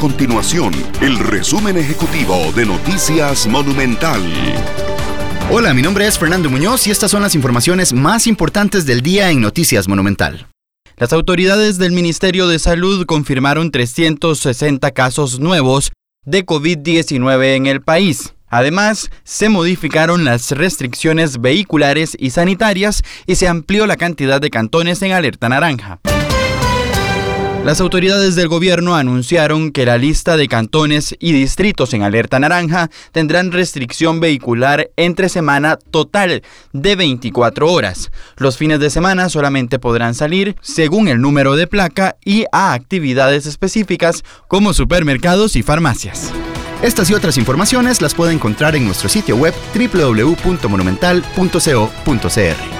continuación el resumen ejecutivo de Noticias Monumental. Hola, mi nombre es Fernando Muñoz y estas son las informaciones más importantes del día en Noticias Monumental. Las autoridades del Ministerio de Salud confirmaron 360 casos nuevos de COVID-19 en el país. Además, se modificaron las restricciones vehiculares y sanitarias y se amplió la cantidad de cantones en alerta naranja. Las autoridades del gobierno anunciaron que la lista de cantones y distritos en alerta naranja tendrán restricción vehicular entre semana total de 24 horas. Los fines de semana solamente podrán salir según el número de placa y a actividades específicas como supermercados y farmacias. Estas y otras informaciones las puede encontrar en nuestro sitio web www.monumental.co.cr.